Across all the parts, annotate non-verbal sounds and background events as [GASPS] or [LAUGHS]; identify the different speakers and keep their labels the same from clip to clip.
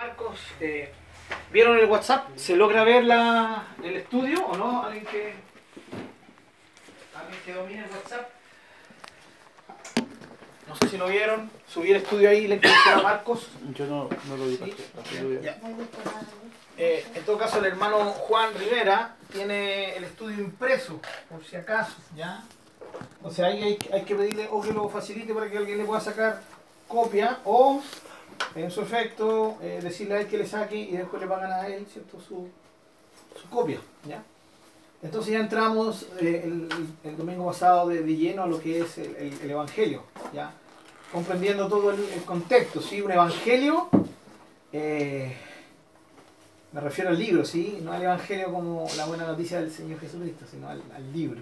Speaker 1: Marcos, eh, ¿vieron el WhatsApp? ¿Se logra ver la, el estudio o no? ¿Alguien que, ¿Alguien que domine el WhatsApp? No sé si lo vieron. Subí el estudio ahí, le introducción a Marcos.
Speaker 2: Yo no, no lo vi.
Speaker 1: Sí. Ya. Eh, en todo caso, el hermano Juan Rivera tiene el estudio impreso, por si acaso, ¿ya? O sea, ahí hay, hay que pedirle o que lo facilite para que alguien le pueda sacar copia o, en su efecto, eh, decirle a él que le saque y después le pagan a él, ¿cierto? Su, su copia, ¿ya? Entonces ya entramos eh, el, el domingo pasado de, lleno a lo que es el, el- el Evangelio, ¿ya? Comprendiendo todo el, contexto, ¿sí? Un Evangelio... eh, me refiero al libro, ¿sí? No al Evangelio como la buena noticia del Señor Jesucristo, sino al, al libro.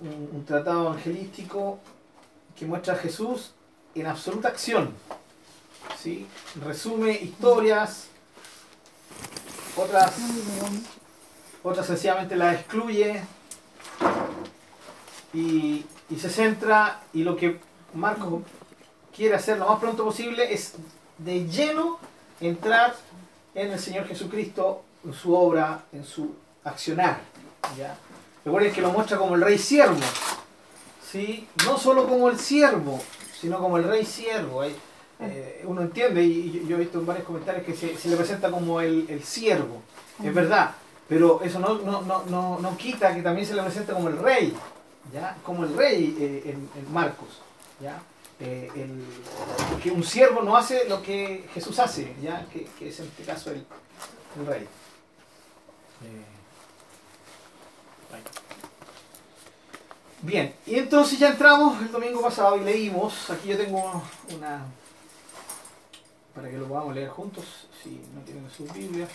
Speaker 1: Un, un tratado evangelístico que muestra a Jesús en absoluta acción. ¿Sí? Resume historias, otras, otras sencillamente las excluye y, y se centra y lo que Marcos quiere hacer lo más pronto posible es de lleno entrar en el Señor Jesucristo, en su obra, en su accionar. ¿ya? Recuerden que lo muestra como el rey siervo. ¿sí? No solo como el siervo, sino como el rey siervo. Eh, uno entiende, y yo- he visto en varios comentarios que se, se le presenta como el, el siervo. Es verdad, pero eso no, no, no, no, no quita que también se le presenta como el rey. ¿ya? Como el rey eh, en, en Marcos. ¿ya? Eh, el- porque un siervo no hace lo que Jesús hace, ¿ya? Que, que es en este caso el, el rey. Eh. Bien, y entonces ya entramos el domingo pasado y leímos, aquí yo tengo una, para que lo podamos leer juntos, si no tienen sus Biblias,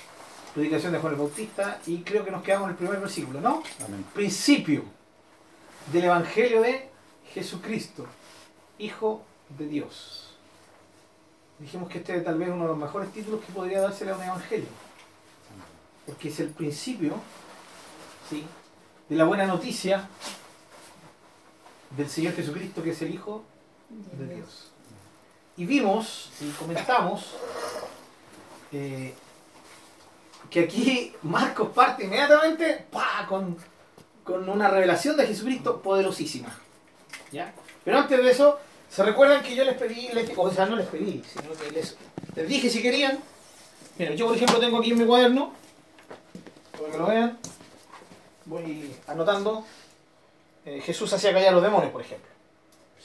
Speaker 1: predicación de Juan el Bautista, y creo que nos quedamos en el primer versículo, ¿no?
Speaker 2: Amén.
Speaker 1: principio del Evangelio de Jesucristo, Hijo de Dios. Dijimos que este es tal vez uno de los mejores títulos que podría dársele a un Evangelio, porque es el principio ¿sí? de la buena noticia del Señor Jesucristo, que es el Hijo de Dios. Y vimos y comentamos eh, que aquí Marcos parte inmediatamente. Con, con una revelación de Jesucristo poderosísima. ¿ya? Pero antes de eso, ¿se recuerdan que yo les pedí, o sea, no les pedí, sino que les, les dije si querían? Miren, yo por ejemplo tengo aquí en mi cuaderno, para que lo vean, voy anotando, eh, Jesús hacía callar a los demonios, por ejemplo.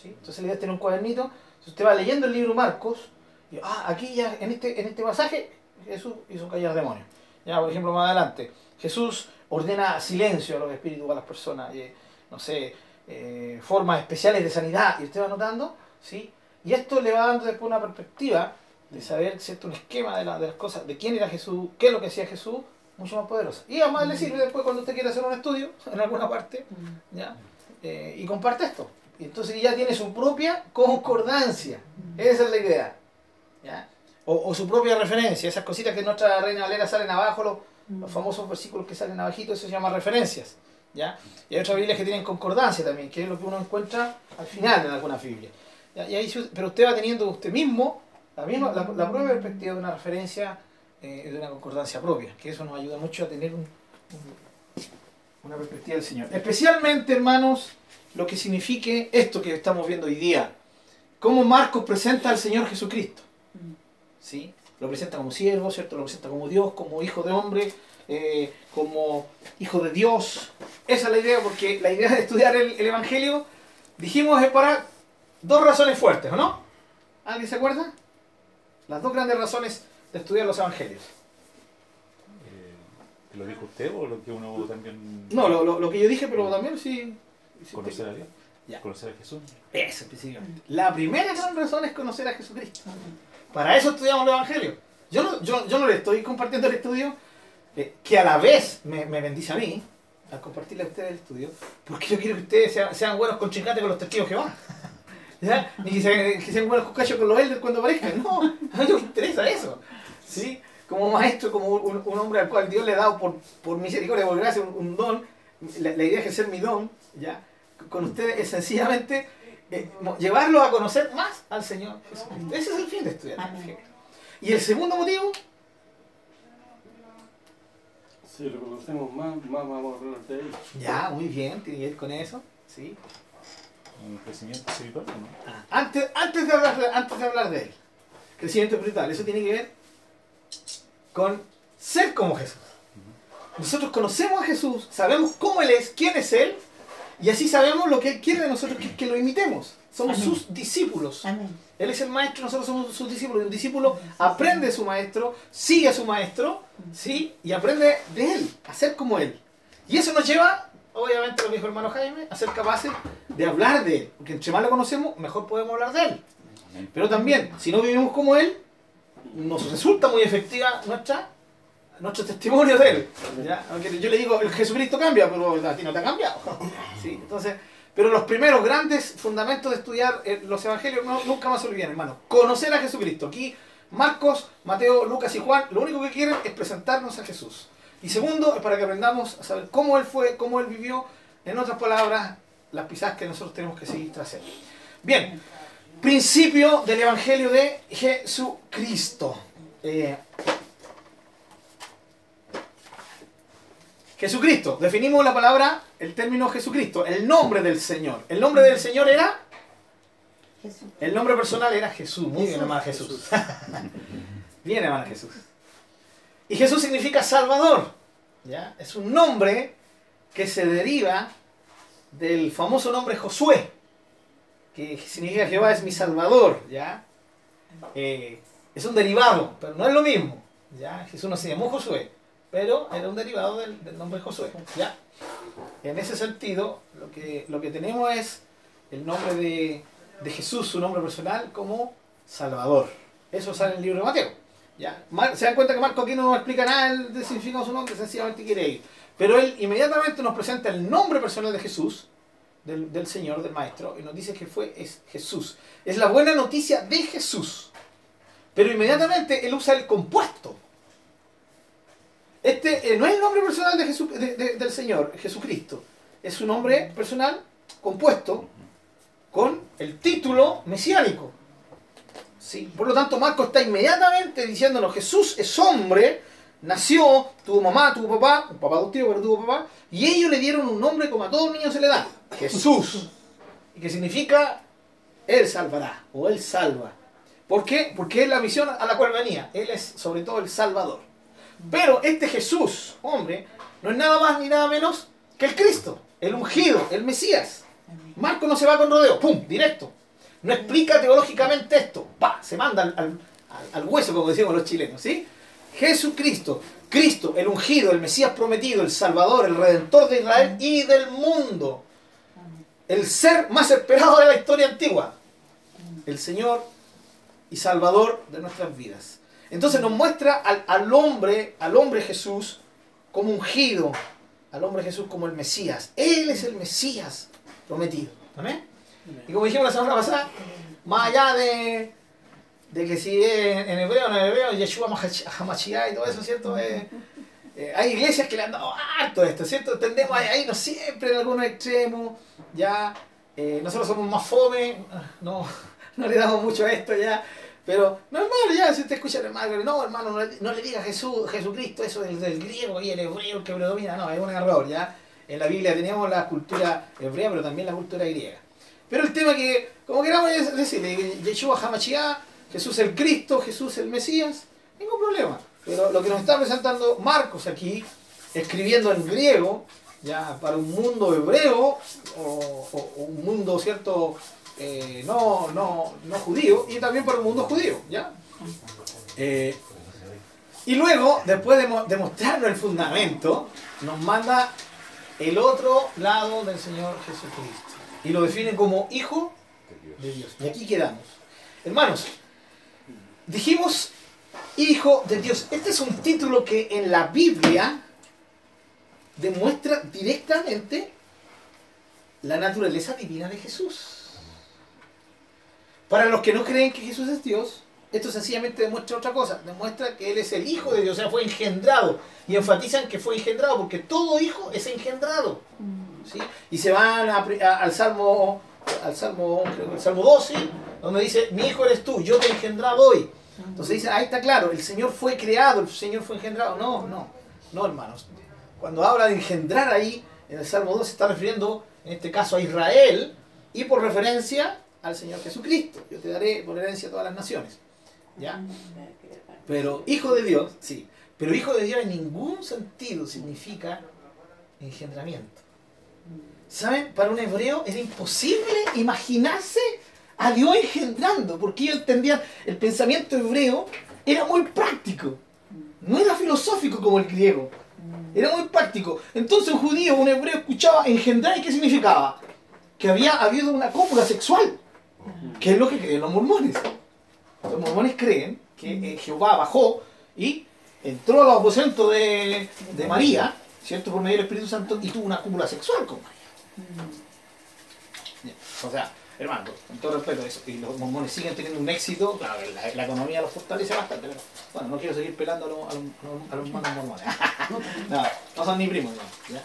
Speaker 1: ¿Sí? Entonces la idea es tener un cuadernito, si usted va leyendo el libro Marcos, y, ah, aquí ya, en este, en este pasaje, Jesús hizo callar demonios. Ya, por ejemplo, más adelante, Jesús ordena silencio a los espíritus, a las personas, eh, no sé, eh, formas especiales de sanidad, y usted va notando, ¿sí? Y esto le va dando después una perspectiva de saber, ¿cierto? Un esquema de, la- de las cosas, de quién era Jesús, qué es lo que hacía Jesús, mucho más poderosa. Y además le sirve después cuando usted quiere hacer un estudio [LAUGHS] en alguna parte, ¿ya? Eh, y comparte esto. Y entonces ya tiene su propia concordancia. Esa es la idea. ¿ya? O, o su propia referencia. Esas cositas que en nuestra Reina Valera salen abajo, los, los famosos versículos que salen abajito, eso se llama referencias. ¿ya? Y hay otras Biblias que tienen concordancia también, que es lo que uno encuentra al final en alguna Biblia. ¿ya? Y ahí, pero usted va teniendo usted mismo la, misma, la, la propia perspectiva de una referencia, eh, de una concordancia propia, que eso nos ayuda mucho a tener un- un- una perspectiva del Señor. Especialmente, hermanos, lo que signifique esto que estamos viendo hoy día. Cómo Marcos presenta al Señor Jesucristo. ¿Sí? Lo presenta como siervo, ¿cierto? Lo presenta como Dios, como hijo de hombre, eh, como hijo de Dios. Esa es la idea, porque la idea de estudiar el, el Evangelio, dijimos, es para dos razones fuertes, ¿o no? ¿Alguien se acuerda? Las dos grandes razones de estudiar los Evangelios.
Speaker 2: Eh, ¿Lo dijo usted o lo que uno también
Speaker 1: No, lo, lo- lo que yo dije, pero también sí...
Speaker 2: conocer a Dios?
Speaker 1: Ya.
Speaker 2: Conocer a Jesús.
Speaker 1: Eso específicamente. La primera gran razón es conocer a Jesucristo. Para eso estudiamos el Evangelio. Yo no, yo, yo no le estoy compartiendo el estudio, eh, que a la vez me, me bendice a mí, al compartirle a ustedes el estudio, porque yo quiero que ustedes sean, sean buenos contrincantes con los testigos que van. ¿Ya? Ni que sean, que sean buenos con los elders cuando aparezcan. No, a mí no me interesa eso. ¿Sí? Como maestro, como un, un hombre al cual Dios le ha dado por, por misericordia, por gracia, un, un don, la, la idea es ejercer mi don, ¿ya? Con ustedes es sencillamente eh, llevarlos a conocer más al Señor Jesucristo. Ese es el fin de estudiar
Speaker 3: Amén.
Speaker 1: Y el segundo motivo,
Speaker 3: Si lo conocemos más, más vamos a hablar de él.
Speaker 1: ya, muy bien, tiene que ver con eso. ¿sí?
Speaker 2: Un crecimiento espiritual, ¿no?
Speaker 1: Ah, Antes, antes, de hablar, antes de hablar de él, crecimiento espiritual, eso tiene que ver con ser como Jesús. Nosotros conocemos a Jesús, sabemos cómo Él es, quién es Él, y así sabemos lo que Él quiere de nosotros, que, que lo imitemos. Somos
Speaker 4: Amén.
Speaker 1: sus discípulos.
Speaker 4: Amén.
Speaker 1: Él es el maestro, nosotros somos sus discípulos. Y un discípulo aprende de su maestro, sigue a su maestro, ¿sí? Y aprende de él, a ser como él. Y eso nos lleva, obviamente, lo que dijo el hermano Jaime, a ser capaces de hablar de él. Porque entre más lo conocemos, mejor podemos hablar de él. Pero también, si no vivimos como él, nos resulta muy efectiva nuestra, nuestro testimonio de él. ¿ya? Aunque yo le digo, el Jesucristo cambia, pero a ti no te ha cambiado. [LAUGHS] ¿sí? Entonces, pero los primeros grandes fundamentos de estudiar eh, los evangelios no- nunca más se olviden, hermano. Conocer a Jesucristo. Aquí, Marcos, Mateo, Lucas y Juan, lo único que quieren es presentarnos a Jesús. Y segundo, es para que aprendamos a saber cómo él fue, cómo él vivió. En otras palabras, las pisadas que nosotros tenemos que seguir tras él. Bien, principio del Evangelio de Jesucristo. Eh, Jesucristo, definimos la palabra, el término Jesucristo, el nombre del Señor. El nombre del Señor era,
Speaker 4: Jesús.
Speaker 1: el nombre personal era Jesús. Muy bien,
Speaker 4: Jesús.
Speaker 1: hermana Jesús. [LAUGHS] bien, hermana Jesús. Y Jesús significa Salvador. ¿ya? Es un nombre que se deriva del famoso nombre Josué, que significa Jehová es mi Salvador. ¿ya? Eh, es un derivado, pero no es lo mismo. ¿ya? Jesús no se llamó Josué, pero era un derivado del, del nombre Josué. ¿ya? En ese sentido, lo que, lo que tenemos es el nombre de, de Jesús, su nombre personal, como Salvador. Eso sale en el libro de Mateo. ¿ya? Mar- Se dan cuenta que Marco aquí no explica nada del significado de su nombre, sencillamente quiere ir. Pero él inmediatamente nos presenta el nombre personal de Jesús, del, del Señor, del Maestro, y nos dice que fue es Jesús. Es la buena noticia de Jesús. Pero inmediatamente él usa el compuesto. Este eh, no es el nombre personal de Jesús, de- de- del Señor, Jesucristo. Es su nombre personal compuesto con el título mesiánico. Sí, por lo tanto, Marco está inmediatamente diciéndonos, Jesús es hombre, nació, tuvo mamá, tuvo papá, un papá adoptivo, pero tuvo papá, y ellos le dieron un nombre como a todo niño se le da, Jesús, [LAUGHS] y que significa Él salvará, o Él salva. ¿Por qué? Porque es la misión a la cual venía, Él es sobre todo el Salvador. Pero este Jesús, hombre, no es nada más ni nada menos que el Cristo, el ungido, el Mesías. Marco no se va con rodeo, ¡pum! Directo. No explica teológicamente esto, ¡pa! Se manda al, al- hueso, como decimos los chilenos, ¿sí? Jesucristo, Cristo, el ungido, el Mesías prometido, el Salvador, el Redentor de Israel y del mundo. El ser más esperado de la historia antigua. El Señor y Salvador de nuestras vidas. Entonces nos muestra al, al hombre, al hombre Jesús como ungido, al hombre Jesús como el Mesías. Él es el Mesías prometido. ¿Amén? Y como dijimos la semana pasada, más allá de, de que si es en hebreo o no en hebreo, Yeshua Hamashiach y todo eso, ¿cierto? Eh, eh, hay iglesias que le han dado harto esto, ¿cierto? Tendemos a irnos siempre en algunos extremos, ya. eh, nosotros somos más fome, no, [LAUGHS] no le damos mucho a esto ya. Pero normal, ya, si usted escucha hermano, no, hermano, no no le diga Jesús, Jesucristo, eso del, del griego y el hebreo que predomina, no, es un error, ya. En la Biblia tenemos la cultura hebrea, pero también la cultura griega. Pero el tema que, como queramos decir, Yeshua Hamashiach, Jesús el Cristo, Jesús el Mesías, ningún problema. Pero lo que nos está presentando Marcos aquí, escribiendo en griego, ya para un mundo hebreo, o un mundo, ¿cierto? Eh, no, no, no judío, y también para un mundo judío, ¿ya? Eh, y luego, después de, mo- de mostrarnos el fundamento, nos manda el otro lado del Señor Jesucristo. Y lo define como hijo de Dios. Y aquí quedamos. Hermanos, dijimos hijo de Dios. Este es un título que en la Biblia demuestra directamente la naturaleza divina de Jesús. Para los que no creen que Jesús es Dios, esto sencillamente demuestra otra cosa. Demuestra que Él es el Hijo de Dios, o sea, fue engendrado. Y enfatizan que fue engendrado, porque todo hijo es engendrado. ¿sí? Y se van a al Salmo, al Salmo, creo el Salmo 12, donde dice, mi hijo eres tú, yo te he engendrado hoy. Entonces dicen, ahí está claro, el Señor fue creado, el Señor fue engendrado. No, no, no hermanos. Cuando habla de engendrar ahí, en el Salmo 2 se está refiriendo, en este caso, a Israel y por referencia al Señor Jesucristo. Yo te daré por herencia a todas las naciones. ¿Ya? Pero hijo de Dios, sí. Pero hijo de Dios en ningún sentido significa engendramiento. ¿Saben? Para un hebreo era imposible imaginarse a Dios engendrando, porque ellos entendían, el pensamiento hebreo era muy práctico, no era filosófico como el griego, era muy práctico. Entonces un judío, un hebreo escuchaba engendrar y qué significaba? Que había habido una cópula sexual, que es lo que creen los mormones. Los mormones creen que eh, Jehová bajó y entró a los aposentos de, de María, ¿cierto? Por medio del Espíritu Santo y tuvo una cúpula sexual con María. O sea, hermano, con todo respeto, eso, y los mormones siguen teniendo un éxito, claro, la, economía los fortalece bastante, pero bueno, no quiero seguir pelando a los, a los, mormones. [LAUGHS] no, no son ni primos, no, ¿ya?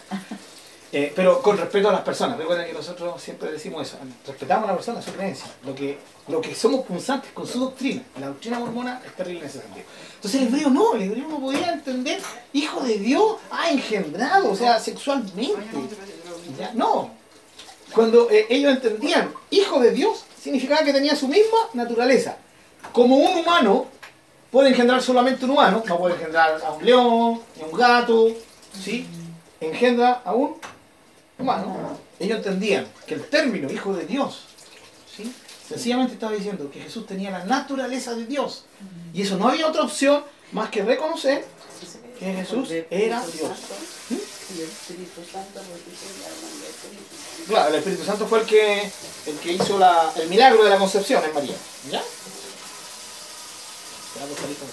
Speaker 1: Eh, pero con respeto a las personas, recuerden que nosotros siempre decimos eso, respetamos a la persona, su creencia, lo que, lo que somos punzantes con su doctrina, la doctrina mormona es terrible en ese sentido. Entonces el hebreo no, el hebreo no podía entender, hijo de Dios, ha engendrado, o sea, sexualmente. No, cuando eh, ellos entendían hijo de Dios, significaba que tenía su misma naturaleza. Como un humano puede engendrar solamente un humano, no puede engendrar a un león, ni a un gato, ¿sí? Engendra a un humano. Ellos entendían que el término hijo de Dios, ¿sí? Sencillamente estaba diciendo que Jesús tenía la naturaleza de Dios. Y eso no había otra opción más que reconocer que Jesús era Dios. Claro, el Espíritu Santo fue el que, el que hizo la- el milagro de la concepción en María. ¿Ya? Pues.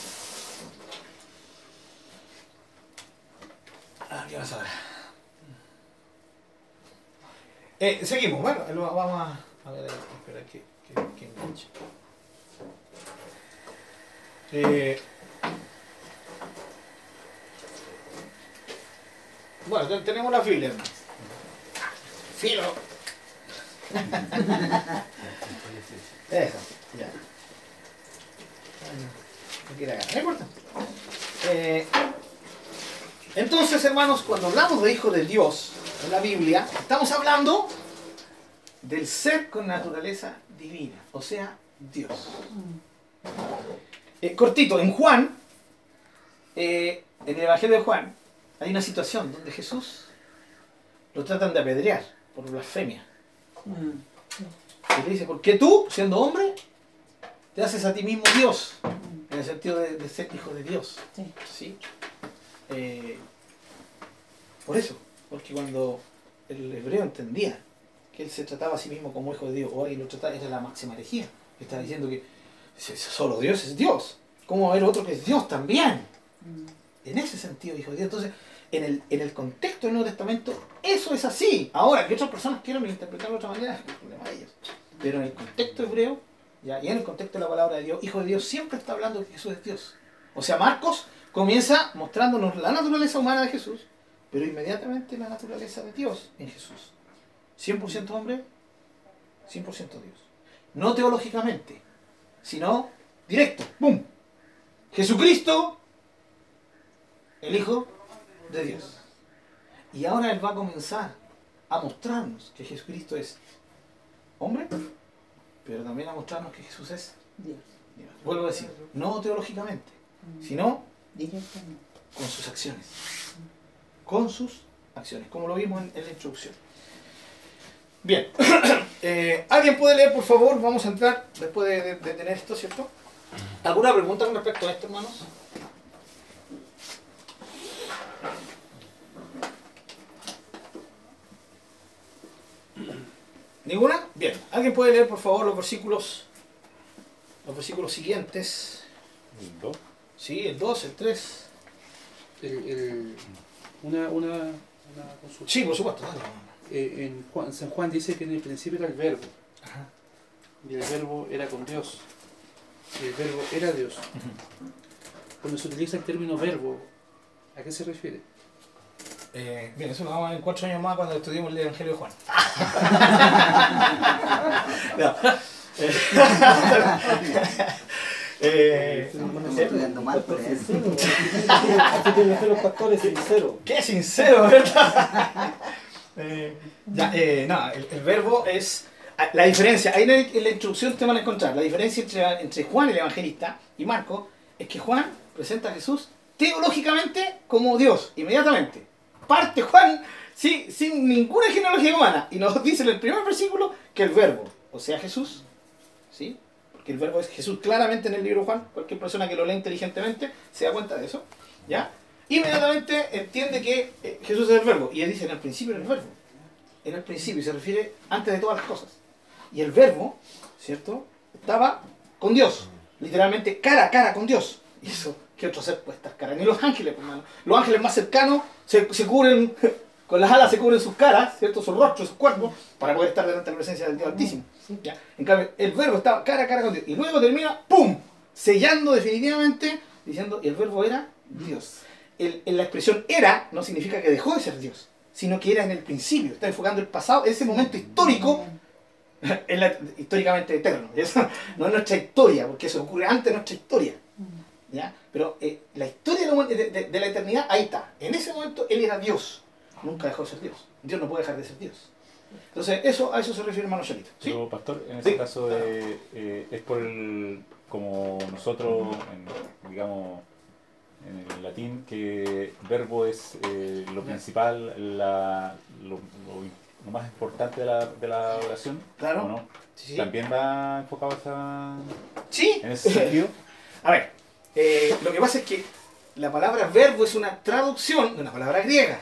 Speaker 1: Ah, ¿qué vas a ver? Eh, seguimos, bueno, vamos a, a ver, espera que, que, enganche. Eh, bueno, ten- tenemos la fila. Filo. [LAUGHS] Eso, ya. No quiere agarrar, no importa. Eh, entonces, hermanos, cuando hablamos de hijo de Dios en la Biblia, estamos hablando del ser con naturaleza divina, o sea, Dios. Eh, cortito, en Juan, eh, en el Evangelio de Juan, hay una situación donde Jesús lo tratan de apedrear por blasfemia. Y le dice, ¿por qué tú, siendo hombre, te haces a ti mismo Dios? En el sentido de, de ser hijo de Dios.
Speaker 4: Sí.
Speaker 1: ¿Sí? Eh, por eso, porque cuando el hebreo entendía que él se trataba a sí mismo como hijo de Dios, o alguien lo trataba, era la máxima herejía. Estaba diciendo que solo Dios es Dios. ¿Cómo va a haber otro que es Dios también? En ese sentido, hijo de Dios. Entonces, en el, en el contexto del Nuevo Testamento, eso es así. Ahora, que otras personas quieran interpretarlo de otra manera, es el problema de ellos. Pero en el contexto hebreo, ya, y en el contexto de la palabra de Dios, hijo de Dios siempre está hablando que Jesús es Dios. O sea, Marcos comienza mostrándonos la naturaleza humana de Jesús, pero inmediatamente la naturaleza de Dios en Jesús. 100% hombre, 100% Dios. No teológicamente, sino directo. ¡Bum! Jesucristo, el Hijo de Dios. Y ahora Él va a comenzar a mostrarnos que Jesucristo es hombre, pero también a mostrarnos que Jesús es
Speaker 4: Dios.
Speaker 1: Dios. Vuelvo a decir, no teológicamente, sino
Speaker 4: Directamente.
Speaker 1: con sus acciones. Con sus acciones, como lo vimos en, en la introducción. Bien, [COUGHS] Eh, ¿alguien puede leer, por favor? Vamos a entrar después de, de- de tener esto, ¿cierto? ¿Alguna pregunta con respecto a esto, hermanos? ¿Ninguna? Bien. ¿Alguien puede leer, por favor, los versículos, los versículos siguientes?
Speaker 2: El.
Speaker 1: Sí, el 2, el 3.
Speaker 3: El- el- una, una, una consulta.
Speaker 1: Sí, por supuesto.
Speaker 3: Eh, en Juan- San Juan dice que en el principio era el verbo,
Speaker 1: Ajá.
Speaker 3: y el verbo era con Dios, y el verbo era Dios. Cuando se utiliza el término verbo, ¿a qué se refiere?
Speaker 1: Eh, bien, eso lo vamos a ver en cuatro años más cuando estudiemos el Evangelio de Juan. [LAUGHS] [LAUGHS] No. [LAUGHS] Eh, Eh,
Speaker 5: Estamos estudiando mal por eso.
Speaker 6: Así [LAUGHS] tienen que ser los pastores sinceros.
Speaker 1: Qué sincero, ¿verdad? [LAUGHS] Eh, ya, eh, no, el, el verbo es. ah, La diferencia, ahí en, el- en la introducción te van a encontrar. La diferencia entre, entre Juan el evangelista y Marco es que Juan presenta a Jesús teológicamente como Dios, inmediatamente. Parte Juan sí, sin ninguna genealogía humana y nos dice en el primer versículo que el verbo, o sea Jesús, Porque el verbo es Jesús claramente en el libro Juan. Cualquier persona que lo lee inteligentemente se da cuenta de eso, ¿ya? inmediatamente entiende que eh, Jesús es el verbo. Y él dice, en el principio era el verbo. En el principio, y se refiere antes de todas las cosas. Y el verbo, ¿cierto? Estaba con Dios. Literalmente cara a cara con Dios. Y eso, ¿qué otro ser puede estar cara? Ni los ángeles, pues, hermano. Los ángeles más cercanos se, se cubren, [LAUGHS] con las alas se cubren sus caras, ¿cierto? Sus rostros, sus cuerpos, para poder estar delante de la presencia del Dios Altísimo. ¿Ya? En cambio, el verbo estaba cara a cara con Dios. Y luego termina, ¡pum! Sellando definitivamente, diciendo, el verbo era Dios el, en la expresión era no significa que dejó de ser Dios, sino que era en el principio. Está enfocando el pasado, ese momento histórico, [LAUGHS] en la- históricamente eterno. [LAUGHS] Eso no es nuestra historia, porque eso ocurre antes de nuestra historia. ¿ya? Pero eh, la historia de la eternidad, ahí está. En ese momento él era Dios. Nunca dejó de ser Dios. Dios no puede dejar de ser Dios. Entonces, eso, a eso se refiere hermano Chalito. ¿sí?
Speaker 2: Pero, pastor, en ese
Speaker 1: Sí,
Speaker 2: caso de, eh, es por el, como nosotros, en, digamos, en el latín, que verbo es eh, lo principal, la, lo, lo- lo más importante de la, de la oración,
Speaker 1: Claro. Sí, sí.
Speaker 2: ¿También va enfocado esa,
Speaker 1: Sí.
Speaker 2: en ese sentido? [LAUGHS]
Speaker 1: A ver, eh, lo que pasa es que la palabra verbo es una traducción de una palabra griega,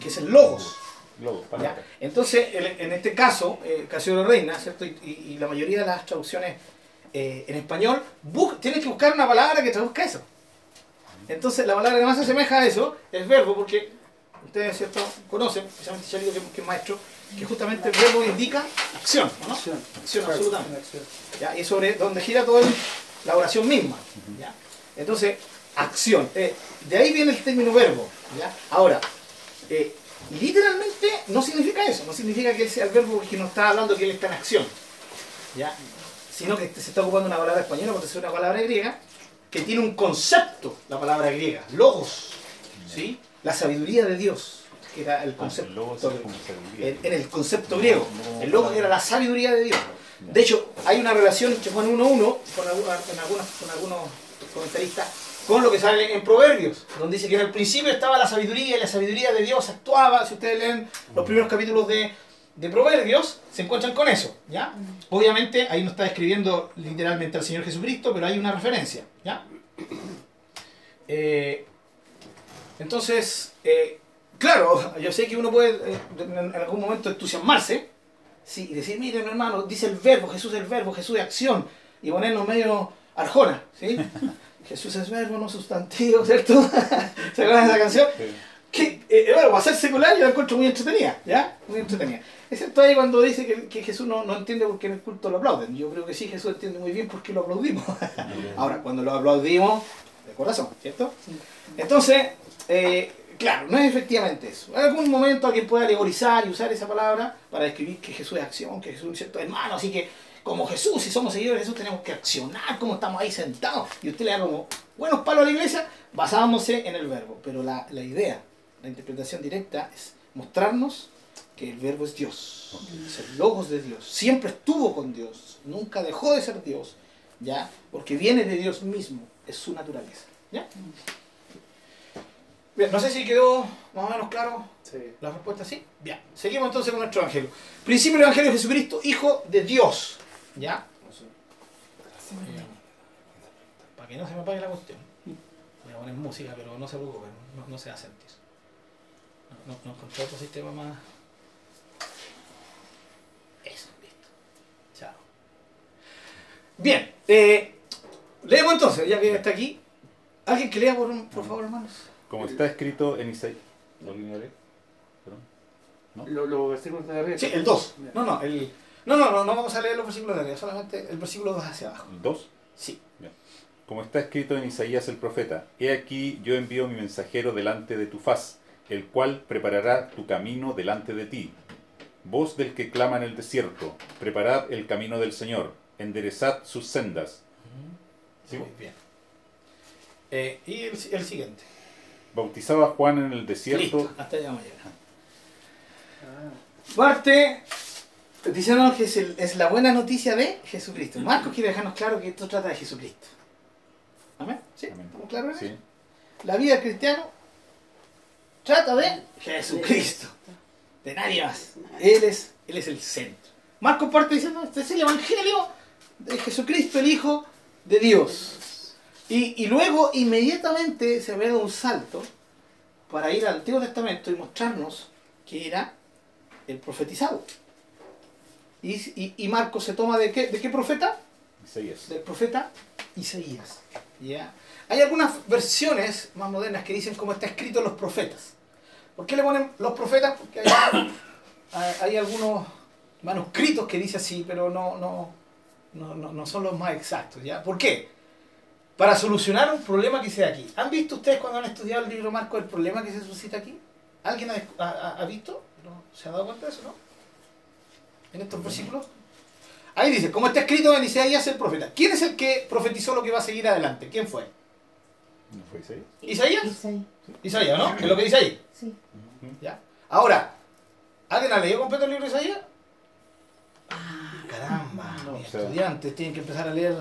Speaker 1: que es el logos. Entonces, el- en este caso, eh, Casiodoro Reina, ¿cierto? Y, y- y la mayoría de las traducciones eh, en español, bus- tienes que buscar una palabra que traduzca eso. Entonces, la palabra que más se asemeja a eso es verbo, porque ustedes, ¿cierto? Conocen, especialmente Chalito, que, que es maestro, que justamente el verbo indica acción, ¿o ¿no?
Speaker 3: Acción.
Speaker 1: Acción,
Speaker 3: Claro,
Speaker 1: absolutamente.
Speaker 3: acción.
Speaker 1: ¿ya? y sobre donde gira toda la oración misma. ¿ya? Entonces, acción. eh, de ahí viene el término verbo. ¿ya? Ahora, eh, literalmente no significa eso, no significa que él sea el verbo que nos está hablando que él está en acción. ¿ya? Sino que se está ocupando una palabra española porque es una palabra griega que tiene un concepto, la palabra griega, logos, ¿sí? la sabiduría de Dios, que era el
Speaker 2: Ah,
Speaker 1: concepto. en, en el concepto griego. El logo era la sabiduría de Dios. De hecho, hay una relación entre Juan 1.1 con, alguna- con algunos, con algunos comentaristas con lo que sale en Proverbios, donde dice que en el principio estaba la sabiduría y la sabiduría de Dios actuaba. Si ustedes leen los primeros capítulos de, de Proverbios, se encuentran con eso. ¿ya? Obviamente, ahí no está describiendo literalmente al Señor Jesucristo, pero hay una referencia. ¿ya? Eh, entonces, eh, claro, yo sé que uno puede eh, en, en algún momento entusiasmarse sí, y decir, miren hermano, dice el verbo, Jesús es el verbo, Jesús es acción, y ponernos medio arjona, ¿sí? [LAUGHS] Jesús es verbo, no sustantivo, ¿cierto? [LAUGHS] ¿Se acuerdan de esa canción?
Speaker 2: Sí.
Speaker 1: Que, eh, bueno, para ser secular yo la encuentro muy entretenida, ¿ya? Muy entretenida. Excepto ahí cuando dice que, que Jesús no, no entiende por qué en el culto lo aplauden. Yo creo que sí, Jesús entiende muy bien por qué lo aplaudimos. [LAUGHS] Ahora, cuando lo aplaudimos, de corazón, ¿cierto? Entonces, eh, claro, no es efectivamente eso. En algún momento alguien puede alegorizar y usar esa palabra para describir que Jesús es acción, que Jesús es cierto hermano, así que como Jesús, si somos seguidores de Jesús, tenemos que accionar, como estamos ahí sentados. Y usted le da como buenos palos a la iglesia, basándose en el verbo. Pero la, la idea, la interpretación directa es mostrarnos que el verbo es Dios, es el logos de Dios. Siempre estuvo con Dios, nunca dejó de ser Dios, ¿ya? Porque viene de Dios mismo, es su naturaleza, ¿ya? Bien, no sé si quedó más o menos claro
Speaker 3: Sí.
Speaker 1: la respuesta, ¿sí? Bien, seguimos entonces con nuestro evangelio. Principio del evangelio de Jesucristo, Hijo de Dios, ¿ya? Para que no se me apague la cuestión. Voy a poner música, pero no se preocupen, no, no se va a sentir. No, no, no encontré otro sistema más. Eso, listo. Chao. Bien, eh, leemos entonces, ya que está aquí. ¿Alguien que lea, por, por favor, hermanos?
Speaker 2: Como está escrito en Isaías. ¿Lo linearé? Perdón.
Speaker 3: Lo- Los versículos de arriba.
Speaker 1: Sí, el 2. No, no, el... No, no, no, no vamos a leer los versículos de arriba, solamente el versículo 2 hacia abajo.
Speaker 2: ¿Dos?
Speaker 1: Sí.
Speaker 2: Como está escrito en Isaías el profeta, He aquí yo envío mi mensajero delante de tu faz, el cual preparará tu camino delante de ti. Voz del que clama en el desierto, preparad el camino del Señor, enderezad sus sendas. Sí.
Speaker 1: Muy bien. Eh, y el, el siguiente.
Speaker 2: Bautizaba a Juan en el desierto.
Speaker 1: Listo, hasta allá vamos a llegar.
Speaker 3: Ah,
Speaker 1: Parte diciéndonos que es, el- es la buena noticia de Jesucristo. Marcos quiere dejarnos claro que esto trata de Jesucristo. ¿Amén? ¿Sí?
Speaker 2: Amén.
Speaker 1: ¿Estamos claros en eso? La vida del cristiano trata de Jesucristo. De nadie más. Él es, él es el centro. Marcos parte diciendo, este es el Evangelio de Jesucristo, el Hijo de Dios. Y, y luego inmediatamente se ve un salto para ir al Antiguo Testamento y mostrarnos que era el profetizado. Y, y, y Marcos se toma de qué, de qué profeta?
Speaker 2: Isaías.
Speaker 1: del profeta Isaías. ¿ya? Hay algunas versiones más modernas que dicen cómo está escrito los profetas. ¿Por qué le ponen los profetas? Porque hay, algunos manuscritos que dicen así, pero no, no, no, no, no son los más exactos. ¿ya? ¿Por qué? Para solucionar un problema que se da aquí. ¿Han visto ustedes cuando han estudiado el libro Marco el problema que se suscita aquí? ¿Alguien ha, ha- ha visto? ¿No? ¿Se ha dado cuenta de eso, no? En estos versículos. Ahí dice, como está escrito en Isaías el profeta. ¿Quién es el que profetizó lo que va a seguir adelante? ¿Quién fue?
Speaker 2: ¿No fue Isaías?
Speaker 1: ¿Isaías?
Speaker 4: Isaí.
Speaker 1: Isaías, ¿no? Es lo que dice ahí.
Speaker 4: Sí.
Speaker 1: ¿Ya? Ahora, ¿alguien ha leído completo el libro de Isaías? Ah, caramba.
Speaker 2: No,
Speaker 1: mis
Speaker 2: o sea-
Speaker 1: estudiantes tienen que empezar a leer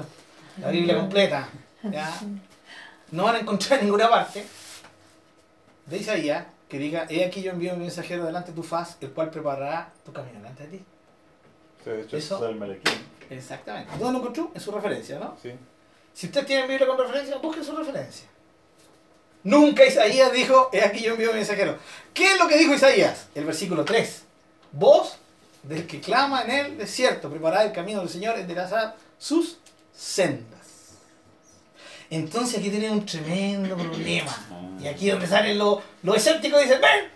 Speaker 1: la Biblia completa. ¿ya? No van a encontrar en [LAUGHS] ninguna parte de Isaías que diga, he aquí yo envío mi mensajero delante de tu faz, el cual preparará tu camino delante de ti.
Speaker 2: Sea, de hecho,
Speaker 1: Eso-
Speaker 2: es el Malaquín.
Speaker 1: Exactamente. ¿Dónde lo encontró? En su referencia, ¿no?
Speaker 2: Sí.
Speaker 1: Si usted tiene Biblia con referencia, busque su referencia. Nunca Isaías dijo, he aquí yo envío mi mensajero. ¿Qué es lo que dijo Isaías? El versículo 3. Voz del que clama en el desierto, preparad el camino del Señor, enderezad sus sendas. Entonces aquí tienen un tremendo problema. Y aquí donde salen los, los escépticos dicen, ven,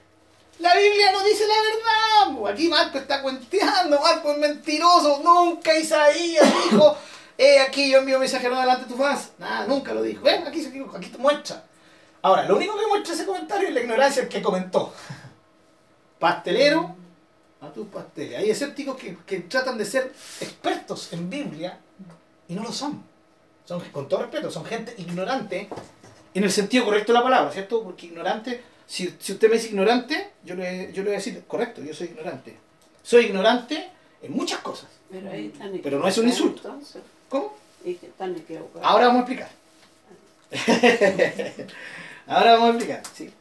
Speaker 1: la Biblia no dice la verdad. Aquí Marco está cuenteando, Marco es mentiroso. Nunca Isaías dijo, he aquí yo envío mensajero delante de tu faz. Nada, nunca lo dijo. Ven, aquí se equivocó, aquí te muestra. Ahora, lo único que muestra ese comentario es la ignorancia que comentó. Pastelero a tus pasteles. Hay escépticos que, que tratan de ser expertos en Biblia y no lo son. Son, con todo respeto, son gente ignorante en el sentido correcto de la palabra, ¿cierto? Porque ignorante, si, si usted me dice ignorante, yo le, yo le voy a decir, correcto, yo soy ignorante. Soy ignorante en muchas cosas.
Speaker 4: Pero ahí están
Speaker 1: Pero no es un insulto.
Speaker 4: Entonces,
Speaker 1: ¿Cómo?
Speaker 4: están.
Speaker 1: Ahora vamos a explicar. [LAUGHS] Ahora vamos a explicar, sí.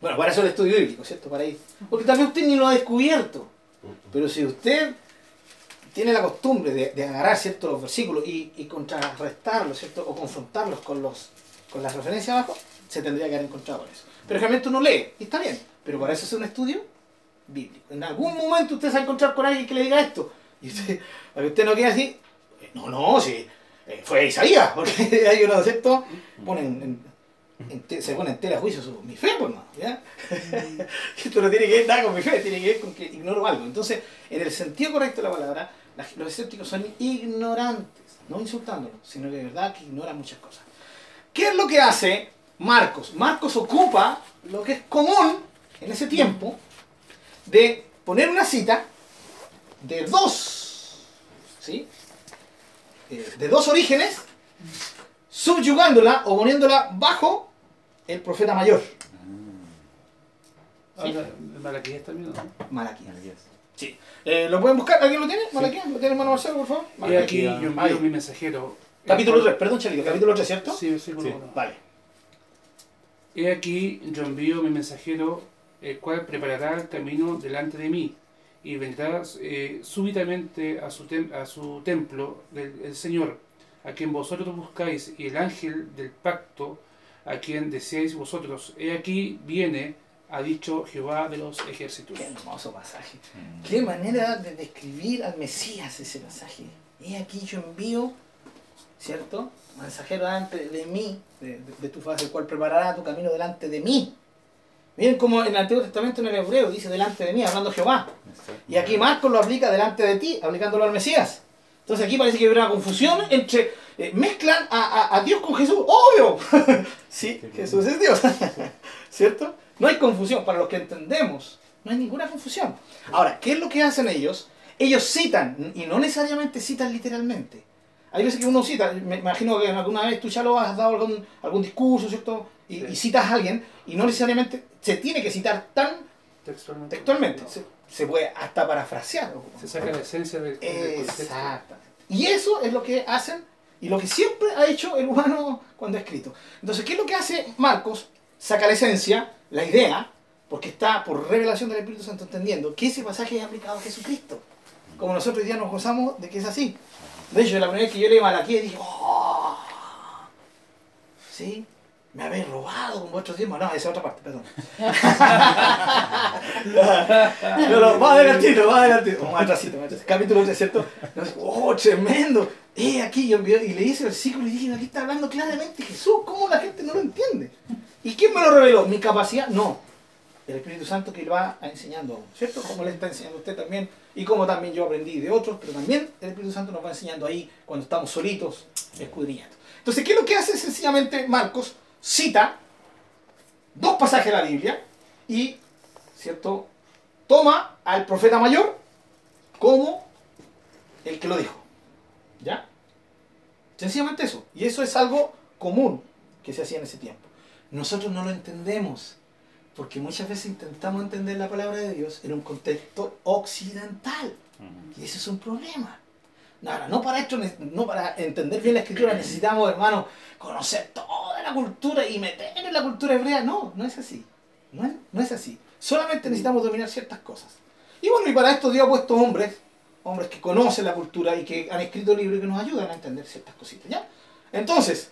Speaker 1: Bueno, para eso el estudio bíblico, ¿cierto? Para ir. Porque tal vez usted ni lo ha descubierto. Pero si usted tiene la costumbre de, de agarrar ciertos los versículos y, y contrarrestarlos, ¿cierto? O confrontarlos con los con las referencias abajo, se tendría que haber encontrado con eso. Pero realmente uno lee, y está bien. Pero para eso es un estudio bíblico. En algún momento usted se va a encontrar con alguien que le diga esto. Y usted, [LAUGHS] usted no quede así, eh, no, no, sí, eh, fue Isaías, [LAUGHS] porque hay unos ¿cierto? Ponen se pone en tela juicio su, mi fe, pues no, ¿ya? [LAUGHS] Esto no tiene que ver nada con mi fe, tiene que ver con que ignoro algo. Entonces, en el sentido correcto de la palabra, la- los escépticos son ignorantes, no insultándolos, sino que de verdad que ignoran muchas cosas. ¿Qué es lo que hace Marcos? Marcos ocupa lo que es común en ese tiempo de poner una cita de dos, ¿sí? Eh, de dos orígenes, subyugándola o poniéndola bajo el profeta mayor,
Speaker 3: Habla de Malaquías también, ¿no?
Speaker 1: Malaquías. Sí. Eh, ¿Lo pueden buscar? ¿Alguien lo tiene? ¿Malaquías? ¿Lo tiene hermano Marcelo, por favor?
Speaker 3: He
Speaker 1: Malaquías.
Speaker 3: aquí yo envío mi mensajero.
Speaker 1: Capítulo
Speaker 3: el
Speaker 1: 3,
Speaker 3: cual-
Speaker 1: perdón, Chalito, capítulo 3, ¿cierto?
Speaker 3: Sí,
Speaker 2: Sí.
Speaker 3: uno.
Speaker 1: Vale.
Speaker 3: He aquí yo envío mi mensajero, el cual preparará el camino delante de mí, y vendrá eh, súbitamente a su, tem- a su templo del el Señor, a quien vosotros buscáis, y el ángel del pacto, a quien deseáis vosotros. He aquí viene, ha dicho Jehová de los ejércitos.
Speaker 1: Qué hermoso pasaje.
Speaker 2: Mm.
Speaker 1: Qué manera de describir al Mesías ese pasaje. Y aquí yo envío, ¿cierto? Mensajero delante de mí, de, de- de tu faz, el cual preparará tu camino delante de mí. Miren cómo en el Antiguo Testamento en el hebreo dice delante de mí, hablando Jehová. Y aquí Marcos lo aplica delante de ti, aplicándolo al Mesías. Entonces aquí parece que hay una confusión entre. eh, mezclan a, a- a Dios con Jesús. ¡Obvio! [LAUGHS] sí, Jesús es Dios. [LAUGHS] ¿Cierto? No hay confusión. Para los que entendemos, no hay ninguna confusión. Ahora, ¿qué es lo que hacen ellos? Ellos citan, y no necesariamente citan literalmente. Hay veces que uno cita, me imagino que alguna vez tú ya lo has dado algún, algún discurso, ¿cierto? Y,
Speaker 3: Sí.
Speaker 1: y citas a alguien y no necesariamente se tiene que citar tan
Speaker 3: Textualmente.
Speaker 1: textualmente.
Speaker 3: No.
Speaker 1: Se, se puede hasta parafrasear.
Speaker 3: Se saca la esencia del, del.
Speaker 1: Exactamente. Y eso es lo que hacen y lo que siempre ha hecho el humano cuando ha escrito. Entonces, ¿qué es lo que hace Marcos? Saca la esencia, la idea, porque está por revelación del Espíritu Santo entendiendo que ese pasaje es aplicado a Jesucristo. Como nosotros hoy día nos gozamos de que es así. De hecho, la primera vez que yo leí Malaquías dije, ¡Oh! ¿Sí? Me habéis robado con vuestros diezmos. No, esa es otra parte, perdón. [LAUGHS] no, no, más adelantito, más adelantito. Más atrasito, más atrasito. Capítulo 3, ¿cierto? ¡Oh, tremendo! Eh, aquí yo y leí ese versículo y dije, aquí está hablando claramente Jesús. ¿Cómo la gente no lo entiende? ¿Y quién me lo reveló? ¿Mi capacidad? No. El Espíritu Santo que lo va enseñando ¿cierto? Como le está enseñando a usted también, y como también yo aprendí de otros, pero también el Espíritu Santo nos va enseñando ahí cuando estamos solitos, escudriñando. Entonces, ¿qué es lo que hace sencillamente Marcos? Cita dos pasajes de la Biblia y, ¿cierto? Toma al profeta mayor como el que lo dijo. ¿Ya? Sencillamente eso. Y eso es algo común que se hacía en ese tiempo. Nosotros no lo entendemos. Porque muchas veces intentamos entender la palabra de Dios en un contexto occidental. Y ese es un problema. Nada, no para esto, no para entender bien la escritura necesitamos, hermano, conocer toda la cultura y meter en la cultura hebrea. No, no es así. No es, no es así. Solamente necesitamos dominar ciertas cosas. Y bueno, y para esto Dios ha puesto hombres, hombres que conocen la cultura y que han escrito libros que nos ayudan a entender ciertas cositas, ¿ya? Entonces,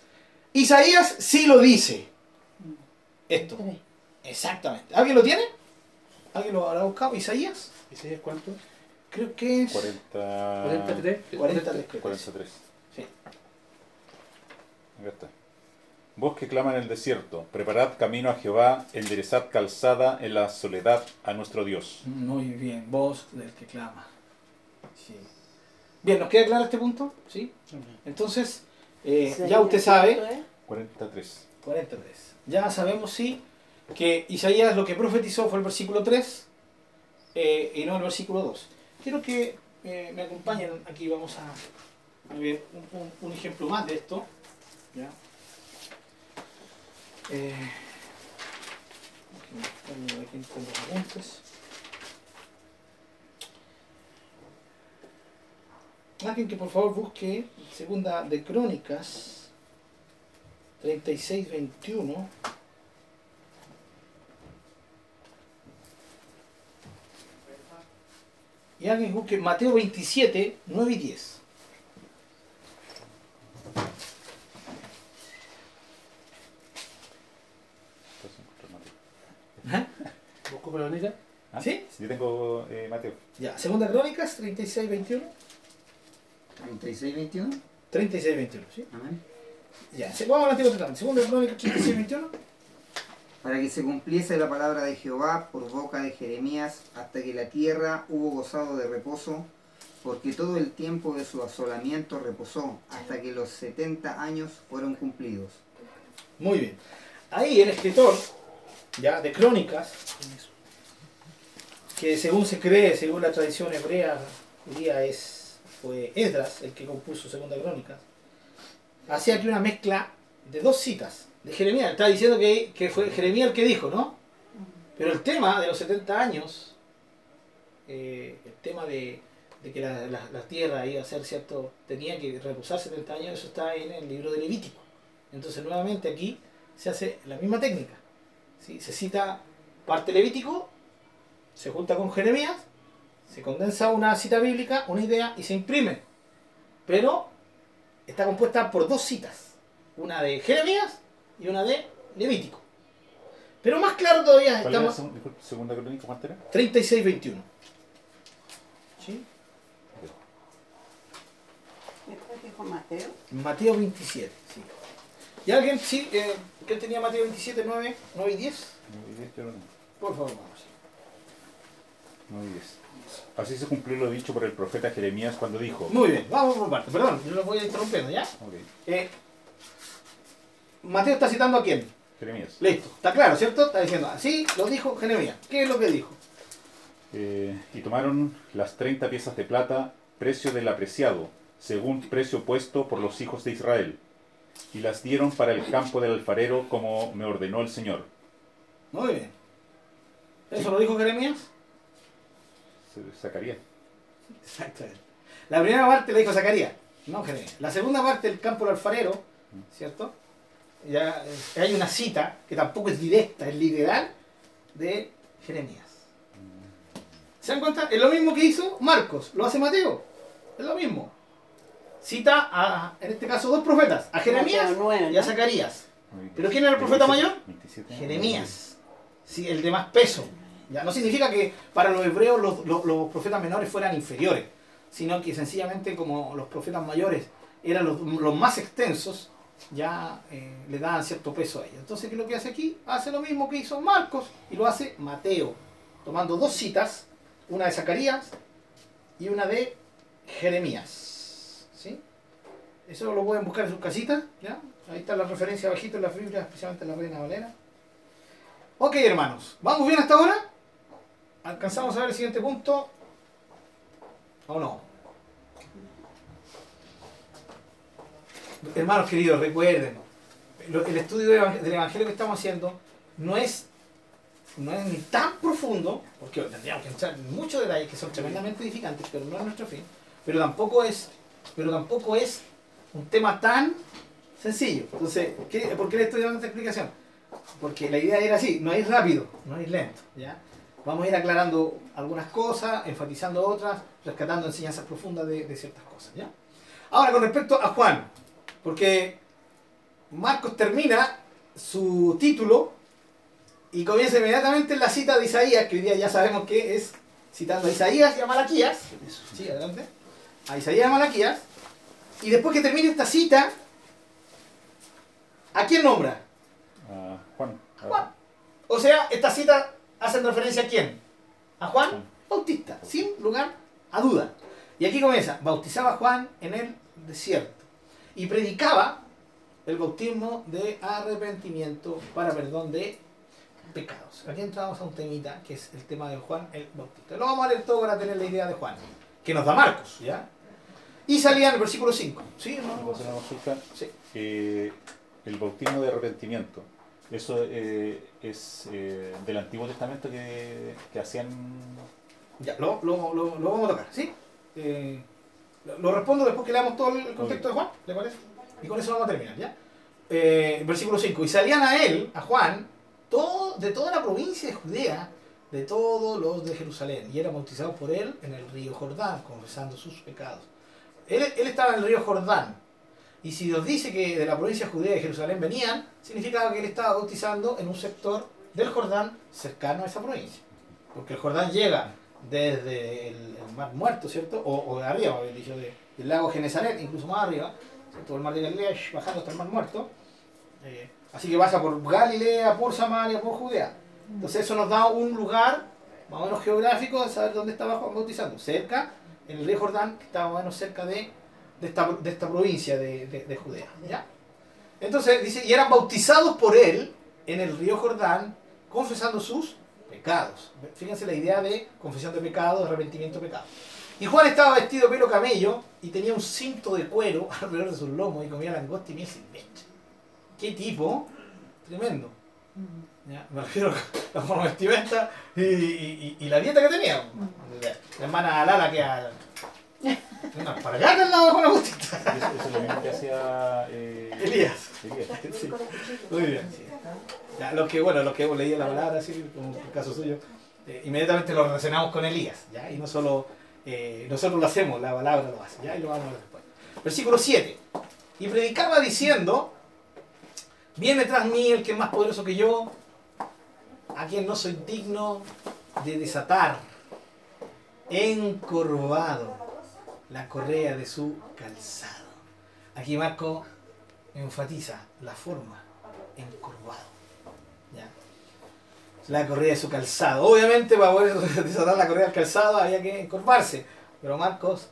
Speaker 1: Isaías sí lo dice. Esto. Exactamente. ¿Alguien lo tiene? ¿Alguien lo habrá buscado? ¿Isaías?
Speaker 3: ¿Isaías cuánto?
Speaker 1: Creo que es
Speaker 2: 40...
Speaker 3: 43.
Speaker 1: 43. creo que es.
Speaker 2: 43.
Speaker 1: Sí.
Speaker 2: Acá está. Vos que clama en el desierto, preparad camino a Jehová, enderezad calzada en la soledad a nuestro Dios.
Speaker 1: Muy bien, voz del que clama. Sí. Bien, ¿nos queda claro este punto? ¿Sí? Entonces, eh, ya usted sabe,
Speaker 4: ¿Cuánto es?
Speaker 2: 43.
Speaker 1: 43. Ya sabemos, sí, que Isaías lo que profetizó fue el versículo 3 eh, y no el versículo 2. Quiero que eh, me acompañen, aquí vamos a, a ver un, un- un ejemplo más de esto. ¿ya? Eh, aquí los apuntes. Alguien que por favor busque segunda de Crónicas 36-21. Y alguien busque Mateo 27, 9 y 10.
Speaker 2: Entonces, encontré Mateo.
Speaker 3: ¿Busco Verónica?
Speaker 2: ¿Ah?
Speaker 1: ¿Sí?
Speaker 2: Yo tengo eh, Mateo.
Speaker 1: Ya, segunda Crónicas 36, 21.
Speaker 5: 36, 21.
Speaker 1: 36, 21, ¿sí?
Speaker 5: Amén.
Speaker 1: Ya, vamos al Antiguo Testamento. Segunda Crónicas 36, 21.
Speaker 5: Para que se cumpliese la palabra de Jehová por boca de Jeremías, hasta que la tierra hubo gozado de reposo, porque todo el tiempo de su asolamiento reposó, hasta que los 70 años fueron cumplidos.
Speaker 1: Muy bien. Ahí el escritor, ya, de Crónicas, que según se cree, según la tradición hebrea judía, es, fue Esdras el que compuso Segunda Crónicas, hacía aquí una mezcla de dos citas de Jeremías. Está diciendo que, que fue Jeremías el que dijo, ¿no? Pero el tema de los 70 años, eh, el tema de, de que la, la- la tierra iba a ser cierto, tenía que reposar 70 años, eso está en el libro de Levítico. Entonces nuevamente aquí se hace la misma técnica. ¿sí? Se cita parte Levítico, se junta con Jeremías, se condensa una cita bíblica, una idea y se imprime. Pero está compuesta por dos citas, una de Jeremías y una de Levítico. Pero más claro todavía,
Speaker 2: ¿Cuál era la
Speaker 1: estamos
Speaker 2: disculpe, segunda crónica? ¿Cuánto era?
Speaker 1: 36-21. ¿Sí?
Speaker 4: Después dijo Mateo.
Speaker 1: Mateo 27. Sí. ¿Y alguien? Sí, eh, ¿qué tenía Mateo 27, 9, 9 y 10?
Speaker 2: No, y diez, yo no.
Speaker 1: Por favor, vamos.
Speaker 2: No, y diez. Así se cumplió lo dicho por el profeta Jeremías cuando dijo.
Speaker 1: Muy bien, vamos por parte. Perdón, yo lo voy a interrumpiendo, ¿ya?
Speaker 2: Ok,
Speaker 1: Eh, Mateo está citando a quién?
Speaker 2: Jeremías.
Speaker 1: Listo, está claro, ¿cierto? Está diciendo, así lo dijo Jeremías. ¿Qué es lo que dijo?
Speaker 2: Eh, y tomaron las 30 piezas de plata, precio del apreciado, según precio puesto por los hijos de Israel, y las dieron para el campo del alfarero como me ordenó el Señor.
Speaker 1: Muy bien. ¿Eso lo dijo Jeremías?
Speaker 2: Se sacaría.
Speaker 1: Exactamente. La primera parte la dijo Zacarías, no Jeremías. La segunda parte, el campo del alfarero, ¿cierto? Ya hay una cita que tampoco es directa, es literal, de Jeremías. ¿Se dan cuenta? Es lo mismo que hizo Marcos, lo hace Mateo. Es lo mismo. Cita a, en este caso, dos profetas, a Jeremías y a. Zacarías. ¿Pero quién era el profeta
Speaker 2: 27,
Speaker 1: mayor?
Speaker 2: 27.
Speaker 1: Jeremías, sí, el de más peso. Ya no significa que para los hebreos los, los- los profetas menores fueran inferiores, sino que sencillamente como los profetas mayores eran los, los más extensos, ya eh, le daban cierto peso a ellos. Entonces, ¿qué es lo que hace aquí? Hace lo mismo que hizo Marcos y lo hace Mateo, tomando dos citas, una de Zacarías y una de Jeremías. ¿Sí? Eso lo pueden buscar en sus casitas, ¿ya? Ahí está la referencia abajito en la Biblia, especialmente en la Reina Valera. Ok, hermanos, ¿vamos bien hasta ahora? ¿Alcanzamos a ver el siguiente punto? ¿O no? Hermanos queridos, recuerden, el estudio del evang- del Evangelio que estamos haciendo no es, no es ni tan profundo, porque tendríamos que entrar en muchos detalles que son tremendamente edificantes, pero no es nuestro fin, pero tampoco es, pero tampoco es un tema tan sencillo. Entonces, ¿qué- ¿por qué le estoy dando esta explicación? Porque la idea era así, no es rápido, no es lento, ¿ya? Vamos a ir aclarando algunas cosas, enfatizando otras, rescatando enseñanzas profundas de, de ciertas cosas, ¿ya? Ahora, con respecto a Juan, porque Marcos termina su título y comienza inmediatamente en la cita de Isaías, que hoy día ya sabemos que es citando a Isaías y a Malaquías. Sí, adelante. A Isaías y a Malaquías. Y después que termine esta cita, ¿a quién nombra?
Speaker 2: Ah, Juan.
Speaker 1: Juan. O sea, esta cita hacen referencia a quién? A Juan
Speaker 2: Juan.
Speaker 1: Bautista, sin lugar a duda. Y aquí comienza, bautizaba a Juan en el desierto y predicaba el bautismo de arrepentimiento para perdón de pecados. Aquí entramos a un temita que es el tema de Juan el Bautista. Lo vamos a leer todo para tener la idea de Juan, que nos da Marcos, ¿ya? Y salía en el versículo 5. ¿Sí?
Speaker 2: ¿Me
Speaker 1: ¿No? Sí.
Speaker 2: Eh, el bautismo de arrepentimiento, ¿eso eh, es eh, del Antiguo Testamento que, que hacían?
Speaker 1: Ya, lo, lo, lo, lo vamos a tocar, ¿sí? Lo, lo respondo después que leamos todo el contexto de Juan, ¿le parece? Y con eso vamos a terminar, ¿ya? Eh, versículo 5. Y salían a él, a Juan, todo, de toda la provincia de Judea, de todos los de Jerusalén, y eran bautizados por él en el río Jordán, confesando sus pecados. Él, él estaba en el río Jordán, y si nos dice que de la provincia de Judea y Jerusalén venían, significaba que él estaba bautizando en un sector del Jordán cercano a esa provincia. Porque el Jordán llega desde el, mar muerto, ¿cierto? O, de arriba, habéis dicho, de- del lago Genesaret, incluso más arriba, ¿cierto? El mar de Galilea, bajando hasta el mar muerto. Eh, así que pasa por Galilea, por Samaria, por Judea. Entonces eso nos da un lugar más o menos geográfico de saber dónde estaba Juan bautizando. Cerca, en el río Jordán, que estaba más o menos cerca de, de, esta, de esta provincia de- de Judea. ¿ya? Entonces dice, y eran bautizados por él en el río Jordán, confesando sus pecados. Fíjense la idea de confesión de pecados, arrepentimiento de pecados. Y Juan estaba vestido de pelo camello y tenía un cinto de cuero [LAUGHS] alrededor de sus lomos y comía langosta y miel silvestre. ¿Qué tipo? Tremendo. ¿Ya? Me refiero a [LAUGHS] la forma de vestimenta y, y- y- y la dieta que tenía. La, hermana Lala que a... Una para allá del lado de Juan Agustito.
Speaker 2: Eso, eso es lo mismo que hacía eh,
Speaker 1: Elías.
Speaker 2: Elías.
Speaker 1: Sí. Muy bien. sí. Ya, los que, bueno, los que hemos leído la palabra, así, como el caso suyo, eh, inmediatamente lo relacionamos con Elías, ¿ya? Y no solo eh, nosotros lo hacemos, la palabra lo hace, ¿ya? Y lo vamos a ver después. Versículo 7. Y predicaba diciendo, viene tras mí el que es más poderoso que yo, a quien no soy digno de desatar, encorvado la correa de su calzado. Aquí Marco enfatiza la forma, encorvado. La correa de su calzado. Obviamente para poder [LAUGHS] desatar la correa del calzado había que encorvarse, pero Marcos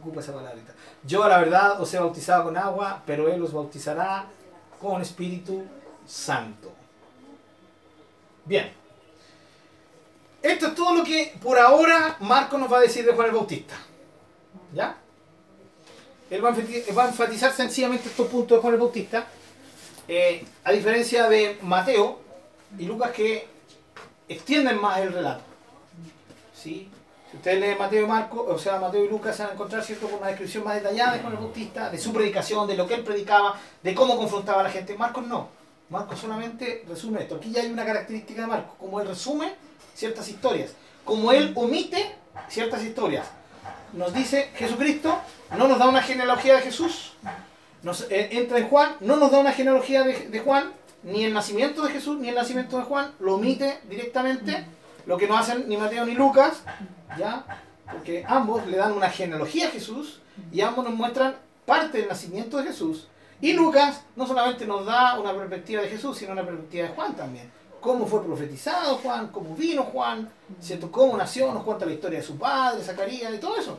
Speaker 1: ocupa esa palabrita. Yo la verdad os he bautizado con agua, pero él os bautizará con Espíritu Santo. Bien. Esto es todo lo que por ahora Marcos nos va a decir de Juan el Bautista. ¿Ya? él va a enfatizar sencillamente estos puntos de Juan el Bautista, eh, a diferencia de Mateo y Lucas que extienden más el relato. ¿Sí? Si ustedes leen Mateo y Marco, o sea, Mateo y Lucas se van a encontrar ¿cierto? con una descripción más detallada de Juan el Bautista, de su predicación, de lo que él predicaba, de cómo confrontaba a la gente. Marcos no. Marcos solamente resume esto. Aquí ya hay una característica de Marcos, como él resume ciertas historias, como él omite ciertas historias. Nos dice Jesucristo, no nos da una genealogía de Jesús, nos, eh, entra en Juan, no nos da una genealogía de, de Juan, ni el nacimiento de Jesús, ni el nacimiento de Juan, lo omite directamente, lo que no hacen ni Mateo ni Lucas, ¿ya? Porque ambos le dan una genealogía a Jesús y ambos nos muestran parte del nacimiento de Jesús. Y Lucas no solamente nos da una perspectiva de Jesús, sino una perspectiva de Juan también. Cómo fue profetizado Juan, cómo vino Juan, cómo nació, nos cuenta la historia de su padre, Zacarías y todo eso.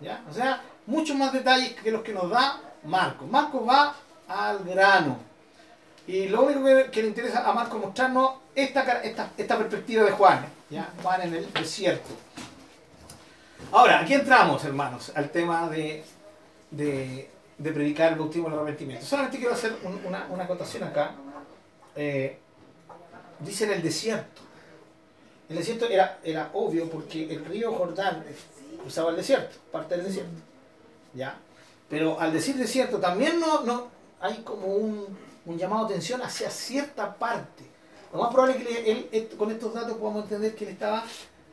Speaker 1: ¿ya? O sea, muchos más detalles que los que nos da Marcos. Marcos va al grano. Y lo único que, le interesa a Marcos mostrarnos esta, esta, esta perspectiva de Juan. ¿ya? Juan en el desierto. Ahora, aquí entramos, hermanos, al tema de, de, predicar el bautismo y el arrepentimiento. Solamente quiero hacer un- una, una acotación acá. Eh, dice en el desierto. El desierto era, era obvio porque el río Jordán cruzaba el desierto, parte del desierto. ¿Ya? Pero al decir desierto también no, no hay como un, un llamado de atención hacia cierta parte. Lo más probable es que él, con estos datos podamos entender que él estaba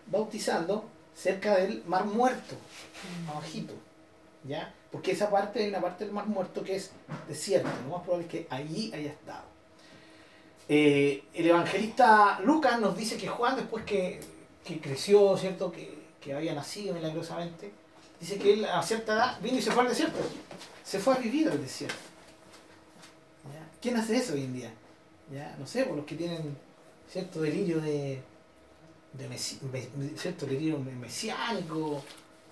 Speaker 1: bautizando cerca del Mar Muerto, abajito. ¿Ya? Porque esa parte hay una parte del Mar Muerto que es desierto. Lo más probable es que allí haya estado. Eh, el evangelista Lucas nos dice que Juan, después que, que creció, ¿cierto? Que, que había nacido milagrosamente, dice que él a cierta edad vino y se fue al desierto. Se fue a vivir al desierto. ¿Quién hace eso hoy en día? ¿Ya? No sé, por los que tienen cierto delirio de, de mesi- me- cierto delirio mesiánico,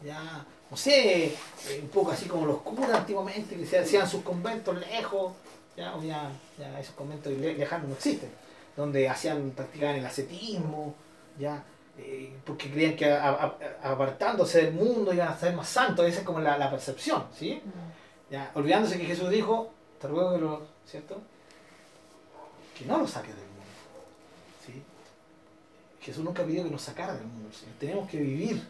Speaker 1: ya, no sé, eh, un poco así como los curas antiguamente, que se hacían sus conventos lejos, ya, hoy ya, ya esos conventos le- lejanos no existen, donde hacían, practicaban el ascetismo, ya, eh, porque creían que a- a- a- apartándose del mundo iban a ser más santos, esa es como la, la percepción, ¿sí? Ya, olvidándose que Jesús dijo, que ¿cierto? Que no lo saques del mundo, ¿sí? Jesús nunca pidió que nos sacara del mundo, tenemos que vivir.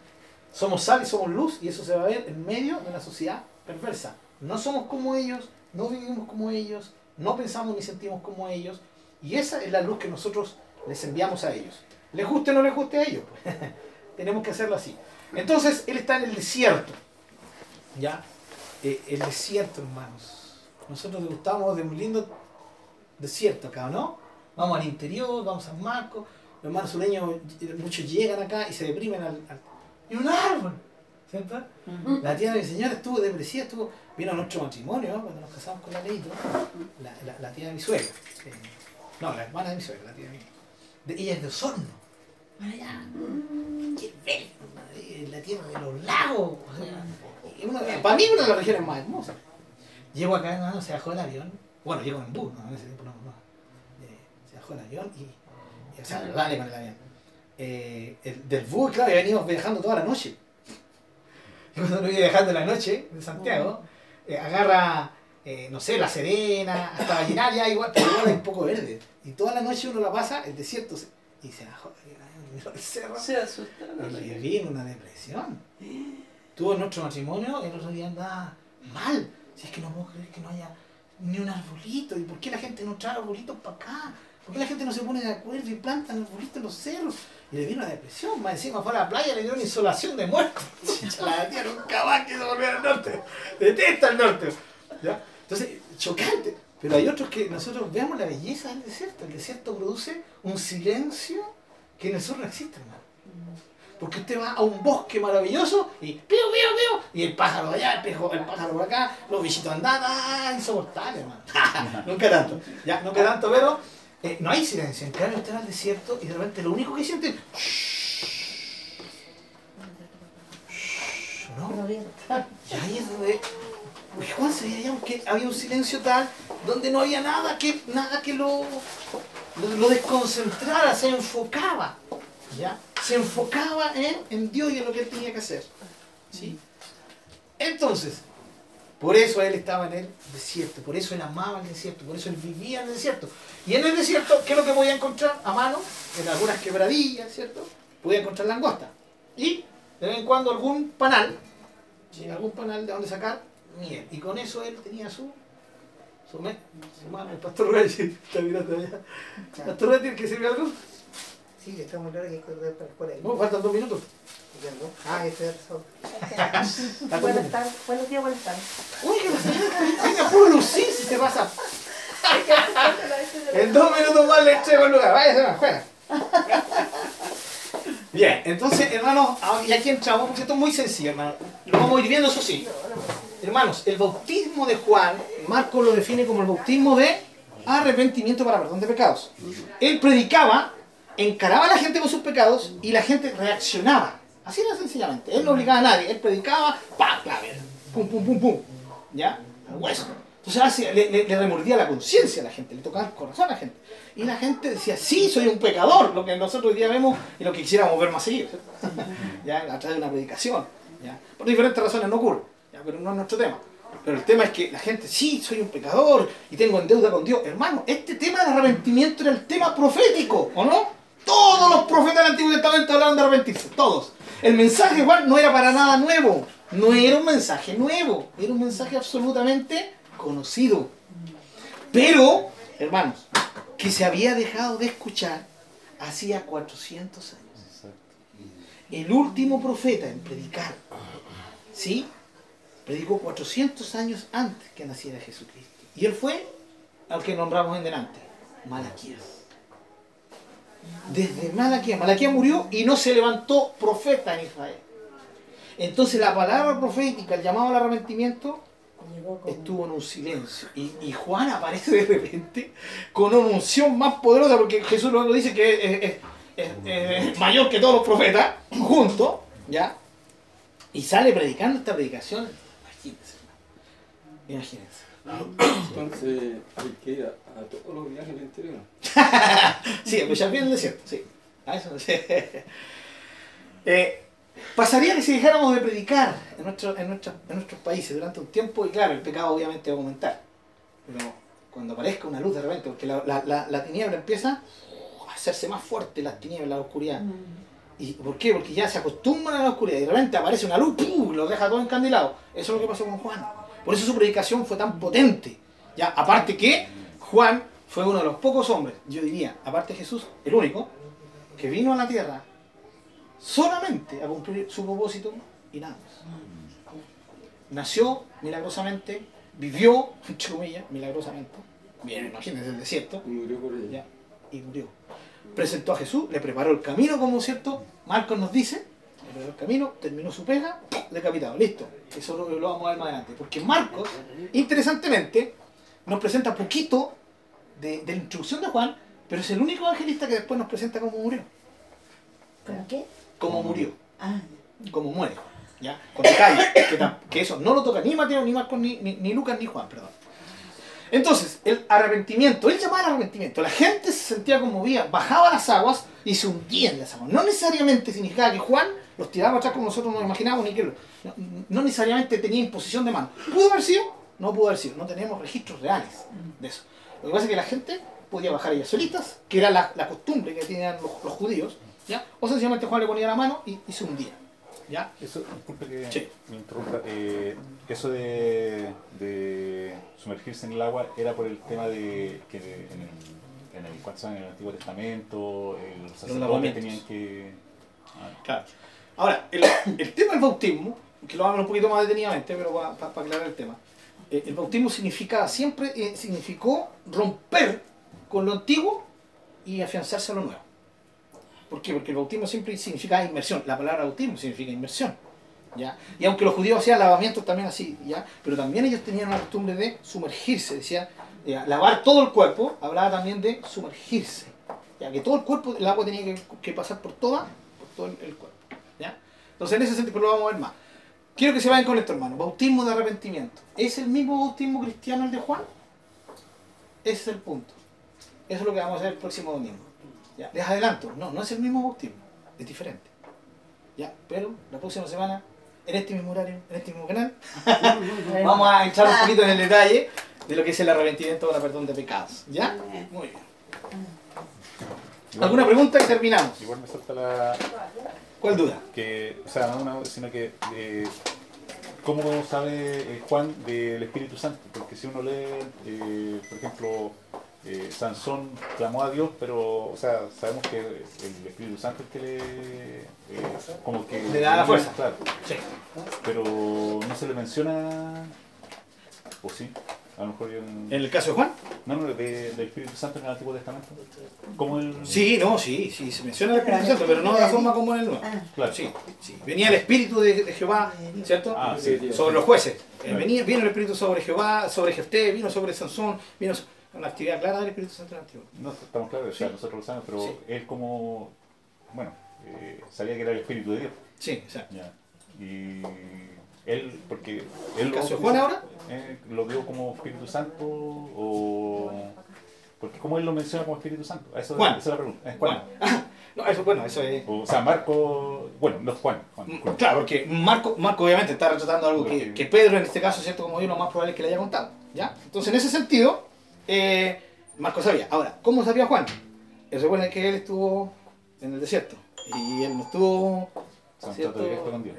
Speaker 1: Somos sal y somos luz y eso se va a ver en medio de una sociedad perversa. No somos como ellos, no vivimos como ellos, no pensamos ni sentimos como ellos y esa es la luz que nosotros les enviamos a ellos. Les guste o no les guste a ellos, pues. [LAUGHS] tenemos que hacerlo así. Entonces él está en el desierto, ¿ya? Eh, el desierto, hermanos. Nosotros degustamos de un lindo desierto acá, ¿no? Vamos al interior, vamos a San Marcos, los hermanos sureños, muchos llegan acá y se deprimen al, al- y un árbol, ¿cierto? La tía de mi señora estuvo depresiva, estuvo, vino a nuestro matrimonio, cuando nos casamos con la Leito, la, la, la tía de mi suegra, eh, no, la hermana de mi suegra, la tía de mi de, ella es de Osorno, para allá, qué bello, la tierra de los lagos, o sea, uno- para mí una de las regiones más hermosas. Llego acá, hermano, se bajó el avión, bueno, llego en bus, no, en ese tiempo no, no. Eh, se bajó el avión y, y, o sea, dale con el avión. Eh, el- del bus, claro, y venimos viajando toda la noche. Y [LAUGHS] cuando uno viene viajando en la noche de Santiago, eh, agarra, no sé, La Serena, hasta Vallenar ya igual, pero igual hay un poco verde. Y toda la noche uno la pasa, el desierto, se- y se bajó, el cerro.
Speaker 4: Se asustaron.
Speaker 1: Y le vino una depresión. [GASPS] Tuvo nuestro matrimonio y el otro día andaba mal. Si es que no puedo creer que no haya ni un arbolito. ¿Y por qué la gente no trae arbolitos para acá? ¿Por qué la gente no se pone de acuerdo y planta arbolitos en los cerros? Y le vino una depresión. Más encima fue a la playa le dio una insolación de muerto. [LAUGHS] [LAUGHS] la tía nunca más quiso volver al norte. Detesta el norte. ¿Ya? Entonces, chocante. Pero hay otros que nosotros vemos la belleza del desierto. El desierto produce un silencio que en el sur no existe, hermano. Porque usted va a un bosque maravilloso y pío, pío, pío, y el pájaro allá, el, pejo- el pájaro por acá, los bichitos andando, ¡ah! insoportable, hermano. [LAUGHS] nunca tanto, ya, nunca tanto, pero eh, no hay silencio. En cambio, usted va al desierto y de repente lo único que siente es. ¿No? [LAUGHS] Y ahí es donde. Juan se veía que había un silencio tal donde no había nada que, nada que lo, lo, lo desconcentrara, se enfocaba. ¿ya? Se enfocaba en, en Dios y en lo que él tenía que hacer. ¿sí? Entonces, Por eso él estaba en el desierto, por eso él amaba el desierto, por eso él vivía en el desierto. Y en el desierto, ¿qué es lo que podía encontrar a mano? En algunas quebradillas, ¿cierto? Podía encontrar langosta. Y de vez en cuando algún panal, ¿sí? algún panal de donde sacar miel. Y con eso él tenía su, su, me- su mano. El pastor Reyes [LAUGHS] está mirando allá. ¿Pastor Reyes tiene que decirme algo?
Speaker 7: Sí, que está muy claro que hay que correr para por ahí.
Speaker 1: No, faltan dos minutos.
Speaker 7: ¿Entiendo? Ah, ese es el
Speaker 4: Buenas tardes, buenos días, buenas tardes.
Speaker 1: Uy, que la señora venga puro lucir si se pasa. [LAUGHS] En dos minutos más le entrego el lugar. Váyase más, fuera. Bien, entonces, hermanos, ah, y aquí entramos, porque esto es muy sencillo, hermano. Lo vamos a ir viendo, eso sí. Hermanos, el bautismo de Juan, Marcos lo define como el bautismo de arrepentimiento para perdón de pecados. Él predicaba, encaraba a la gente con sus pecados y la gente reaccionaba. Así era sencillamente. Él no obligaba a nadie. Él predicaba, ¡pam! clave, pum, pum, pum, pum. ¿Ya? Al hueso. Entonces así, le, remordía la conciencia a la gente, le tocaba el corazón a la gente. Y la gente decía, sí, soy un pecador, lo que nosotros hoy día vemos y lo que quisiéramos ver más seguido. [LAUGHS] ¿Ya? A través de una predicación. ¿ya? Por diferentes razones no ocurre, ¿ya? pero no es nuestro tema. Pero el tema es que la gente, sí, soy un pecador y tengo en deuda con Dios. Hermano, este tema del arrepentimiento era el tema profético, ¿o no? Todos los profetas del Antiguo Testamento hablaban de arrepentirse, todos. El mensaje igual no era para nada nuevo, no era un mensaje nuevo, era un mensaje absolutamente conocido. Pero, hermanos, que se había dejado de escuchar hacía 400 años. El último profeta en predicar, ¿sí? Predicó 400 años antes que naciera Jesucristo. Y él fue al que nombramos en delante, Malaquías. Desde Malaquías. Malaquías murió y no se levantó profeta en Israel. Entonces la palabra profética, el llamado al arrepentimiento, estuvo en un silencio. Y, y Juan aparece de repente con una unción más poderosa, porque Jesús luego dice que es, es- es- es mayor que todos los profetas, juntos, ¿ya? Y sale predicando esta predicación. Imagínense, hermano. Imagínense.
Speaker 6: Entonces hay que ir a, a todos los viajes al interior. [LAUGHS]
Speaker 1: Sí, pues ya viene el desierto, sí. A eso sí. [LAUGHS] Eh, pasaría que si dejáramos de predicar en, nuestro- en, nuestra- en nuestros países durante un tiempo, y claro, el pecado obviamente va a aumentar. Pero cuando aparezca una luz de repente, porque la, la, la, la tiniebla empieza a hacerse más fuerte, las tinieblas, la oscuridad. ¿Y por qué? Porque ya se acostumbran a la oscuridad y de repente aparece una luz ¡pum! y los deja todo encandilado. Eso es lo que pasó con Juan. Por eso su predicación fue tan potente. Ya, aparte que Juan fue uno de los pocos hombres, yo diría, aparte de Jesús, el único, que vino a la tierra solamente a cumplir su propósito y nada más. Nació milagrosamente, vivió, [LAUGHS] entre comillas, milagrosamente. Bien, imagínense el desierto
Speaker 6: Y murió por ella.
Speaker 1: y murió. Presentó a Jesús, le preparó el camino, como cierto, Marcos nos dice, le preparó el camino, terminó su pega, decapitado, listo. Eso lo, lo vamos a ver más adelante. Porque Marcos, interesantemente, nos presenta poquito de, de la instrucción de Juan, pero es el único evangelista que después nos presenta cómo murió.
Speaker 4: ¿Con qué?
Speaker 1: Cómo murió,
Speaker 4: Ah,
Speaker 1: cómo muere. ¿ya? Con detalles, que, que eso no lo toca ni Mateo, ni Marcos, ni, ni, ni Lucas, ni Juan, perdón. Entonces, el arrepentimiento, él llamaba al arrepentimiento. La gente se sentía conmovida, bajaba las aguas y se hundía en las aguas. No necesariamente significaba que Juan los tiraba atrás como nosotros nos imaginábamos, ni que lo- no, no necesariamente tenía imposición de mano. ¿Pudo haber sido? No pudo haber sido. No tenemos registros reales de eso. Lo que pasa es que la gente podía bajar ellas solitas, que era la, la costumbre que tenían los, los judíos, ¿ya? o sencillamente Juan le ponía la mano y, y se hundía. ¿ya?
Speaker 2: Eso, disculpe que
Speaker 1: Sí.
Speaker 2: me interrumpa. eh, eso de, de sumergirse en el agua era por el tema de que en el, en en el Antiguo Testamento los sacerdotes tenían que. ah,
Speaker 1: Claro. Ahora, el, el tema del bautismo, que lo vamos a ver un poquito más detenidamente, pero para aclarar el tema. Eh, el bautismo significa, siempre eh, significó romper con lo antiguo y afianzarse a lo nuevo. ¿Por qué? Porque el bautismo siempre significa inmersión. La palabra bautismo significa inmersión. ¿ya? Y aunque los judíos hacían lavamientos también así, ¿ya? pero también ellos tenían la costumbre de sumergirse, decía, lavar todo el cuerpo, hablaba también de sumergirse. Ya que todo el cuerpo, el agua tenía que, pasar por toda, todo el, el cuerpo. ¿ya? Entonces en ese sentido, pero lo vamos a ver más. Quiero que se vayan con esto, hermano. Bautismo de arrepentimiento. ¿Es el mismo bautismo cristiano el de Juan? Ese es el punto. Eso es lo que vamos a hacer el próximo domingo. Ya, les adelanto, no, no es el mismo bautismo, es diferente. Ya, pero la próxima semana en este mismo horario, en este mismo canal, [LAUGHS] vamos a entrar un poquito en el detalle de lo que es el arrepentimiento o la perdón de pecados. ¿Ya? Muy bien. ¿Alguna pregunta y terminamos?
Speaker 2: Igual me salta la.
Speaker 1: ¿Cuál duda?
Speaker 2: que, o sea, no una, sino que, eh, ¿cómo sabe eh, Juan del Espíritu Santo? Porque si uno lee, eh, por ejemplo, eh, Sansón clamó a Dios, pero, o sea, sabemos que el Espíritu Santo es que le, como que
Speaker 1: Le da la fuerza.
Speaker 2: claro,
Speaker 1: Sí.
Speaker 2: pero no se le menciona, o sí, a lo mejor yo en-
Speaker 1: ¿En el caso de Juan?
Speaker 2: no, no, de- del Espíritu Santo en el Antiguo Testamento, como el,
Speaker 1: Sí, no, sí, sí, se menciona el Espíritu Santo, pero no de la forma como en el Nuevo.
Speaker 2: claro,
Speaker 1: Sí, sí. Venía el Espíritu de, de Jehová, ¿cierto?
Speaker 2: ah, sí,
Speaker 1: sobre los jueces. Eh,
Speaker 2: Claro.
Speaker 1: Venía, vino el Espíritu sobre Jehová, sobre Jefté, vino sobre Sansón, vino una actividad clara del Espíritu Santo en el Antiguo.
Speaker 2: No, estamos claros, o sea,
Speaker 1: Sí.
Speaker 2: nosotros lo sabemos, pero
Speaker 1: Sí.
Speaker 2: él como, bueno, eh, sabía que era el Espíritu de Dios.
Speaker 1: Sí, exacto.
Speaker 2: Ya. Y él, porque él
Speaker 1: ¿El
Speaker 2: lo
Speaker 1: Juan ahora?
Speaker 2: eh, lo vio como Espíritu Santo o... Porque como él lo menciona como Espíritu Santo, eso,
Speaker 1: Juan.
Speaker 2: esa es la pregunta.
Speaker 1: Juan.
Speaker 2: Juan. [LAUGHS]
Speaker 1: No, eso, bueno, eso es...
Speaker 2: O sea, Marco, bueno, no es Juan. Juan, Juan.
Speaker 1: Claro, porque Marco, Marco obviamente está retratando algo que, Pedro en este caso, ¿cierto? Como yo, lo más probable es que le haya contado. ¿Ya? Entonces, en ese sentido, eh, Marco sabía. Ahora, ¿cómo sabía Juan? Eh, recuerden que él estuvo en el desierto. Y él no estuvo...
Speaker 2: O sea, un
Speaker 1: ¿cierto?
Speaker 2: con Dios.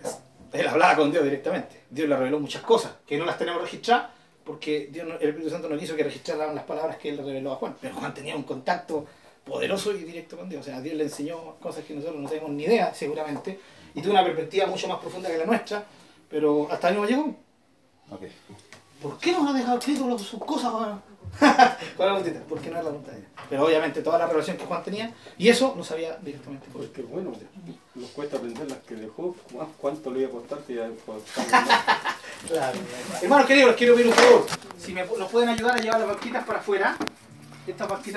Speaker 1: Él hablaba con Dios directamente. Dios le reveló muchas cosas que no las tenemos registradas porque Dios el Espíritu Santo no quiso que registraran las palabras que él reveló a Juan. Pero Juan tenía un contacto poderoso y directo con Dios. O sea, Dios le enseñó cosas que nosotros no tenemos ni idea, seguramente. Y tuvo una perspectiva mucho más profunda que la nuestra. Pero hasta ahí no llegó.
Speaker 2: Ok.
Speaker 1: ¿Por qué nos ha dejado escrito sus cosas? [LAUGHS] Es la preguntita? Porque no es la de ella. Pero obviamente toda la relación que Juan tenía, y eso lo sabía directamente.
Speaker 6: Porque bueno, nos cuesta aprender las que dejó. ¿cu- ¿Cuánto le iba a costar? ya- pues, [LAUGHS]
Speaker 1: Claro. Hermanos queridos, les quiero pedir un favor. Si me, nos pueden ayudar a llevar las barquitas para afuera. Estas barquitas